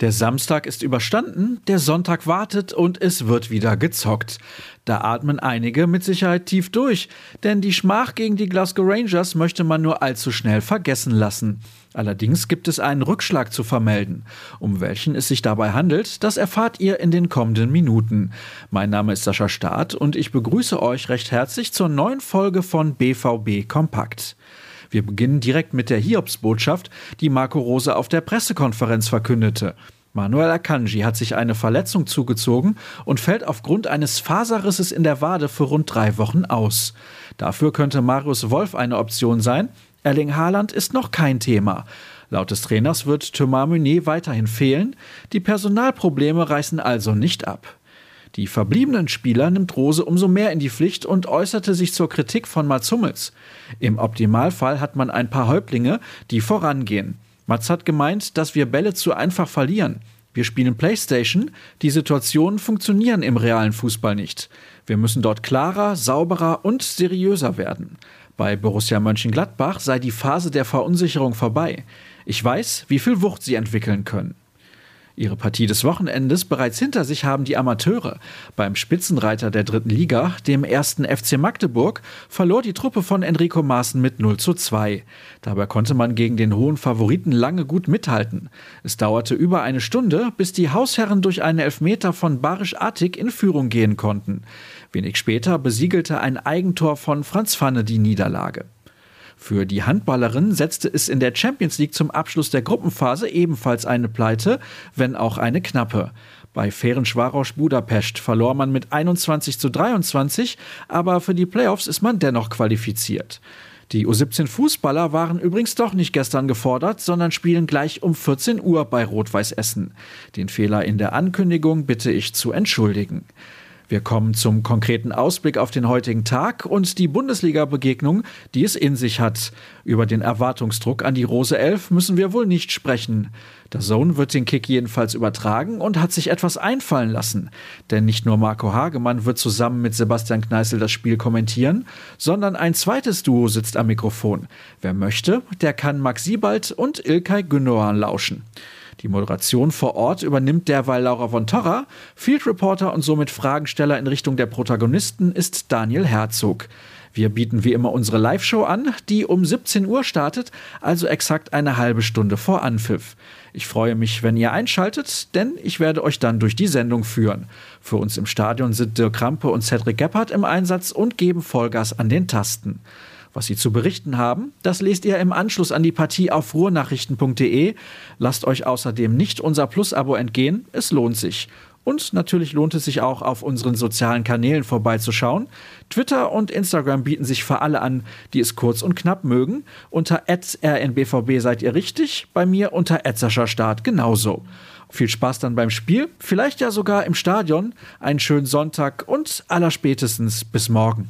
Der Samstag ist überstanden, der Sonntag wartet und es wird wieder gezockt. Da atmen einige mit Sicherheit tief durch, denn die Schmach gegen die Glasgow Rangers möchte man nur allzu schnell vergessen lassen. Allerdings gibt es einen Rückschlag zu vermelden. Um welchen es sich dabei handelt, das erfahrt ihr in den kommenden Minuten. Mein Name ist Sascha Staat und ich begrüße euch recht herzlich zur neuen Folge von BVB Kompakt. Wir beginnen direkt mit der Hiobsbotschaft, die Marco Rose auf der Pressekonferenz verkündete. Manuel Akanji hat sich eine Verletzung zugezogen und fällt aufgrund eines Faserrisses in der Wade für rund drei Wochen aus. Dafür könnte Marius Wolf eine Option sein. Erling Haaland ist noch kein Thema. Laut des Trainers wird Thomas Meunier weiterhin fehlen. Die Personalprobleme reißen also nicht ab. Die verbliebenen Spieler nimmt Rose umso mehr in die Pflicht und äußerte sich zur Kritik von Mats Hummels. Im Optimalfall hat man ein paar Häuptlinge, die vorangehen. Mats hat gemeint, dass wir Bälle zu einfach verlieren. Wir spielen Playstation, die Situationen funktionieren im realen Fußball nicht. Wir müssen dort klarer, sauberer und seriöser werden. Bei Borussia Mönchengladbach sei die Phase der Verunsicherung vorbei. Ich weiß, wie viel Wucht sie entwickeln können. Ihre Partie des Wochenendes bereits hinter sich haben die Amateure. Beim Spitzenreiter der dritten Liga, dem ersten FC Magdeburg, verlor die Truppe von Enrico Maaßen mit 0 zu 2. Dabei konnte man gegen den hohen Favoriten lange gut mithalten. Es dauerte über eine Stunde, bis die Hausherren durch einen Elfmeter von Barisch Attik in Führung gehen konnten. Wenig später besiegelte ein Eigentor von Franz Pfanne die Niederlage. Für die Handballerin setzte es in der Champions League zum Abschluss der Gruppenphase ebenfalls eine Pleite, wenn auch eine knappe. Bei Ferencvaros Budapest verlor man mit 21 zu 23, aber für die Playoffs ist man dennoch qualifiziert. Die U17 Fußballer waren übrigens doch nicht gestern gefordert, sondern spielen gleich um 14 Uhr bei Rot-Weiß Essen. Den Fehler in der Ankündigung bitte ich zu entschuldigen. Wir kommen zum konkreten Ausblick auf den heutigen Tag und die Bundesliga-Begegnung, die es in sich hat. Über den Erwartungsdruck an die Rose 11 müssen wir wohl nicht sprechen. Der Zone wird den Kick jedenfalls übertragen und hat sich etwas einfallen lassen. Denn nicht nur Marco Hagemann wird zusammen mit Sebastian Kneißl das Spiel kommentieren, sondern ein zweites Duo sitzt am Mikrofon. Wer möchte, der kann Max Siebald und Ilkay Gündoğan lauschen. Die Moderation vor Ort übernimmt derweil Laura von Torra. Field Reporter und somit Fragensteller in Richtung der Protagonisten ist Daniel Herzog. Wir bieten wie immer unsere Live-Show an, die um 17 Uhr startet, also exakt eine halbe Stunde vor Anpfiff. Ich freue mich, wenn ihr einschaltet, denn ich werde euch dann durch die Sendung führen. Für uns im Stadion sind Dirk Krampe und Cedric Gebhardt im Einsatz und geben Vollgas an den Tasten. Was sie zu berichten haben, das lest ihr im Anschluss an die Partie auf ruhrnachrichten.de. Lasst euch außerdem nicht unser Plus-Abo entgehen, es lohnt sich. Und natürlich lohnt es sich auch, auf unseren sozialen Kanälen vorbeizuschauen. Twitter und Instagram bieten sich für alle an, die es kurz und knapp mögen. Unter rnbvb seid ihr richtig, bei mir unter Start genauso. Viel Spaß dann beim Spiel, vielleicht ja sogar im Stadion. Einen schönen Sonntag und allerspätestens bis morgen.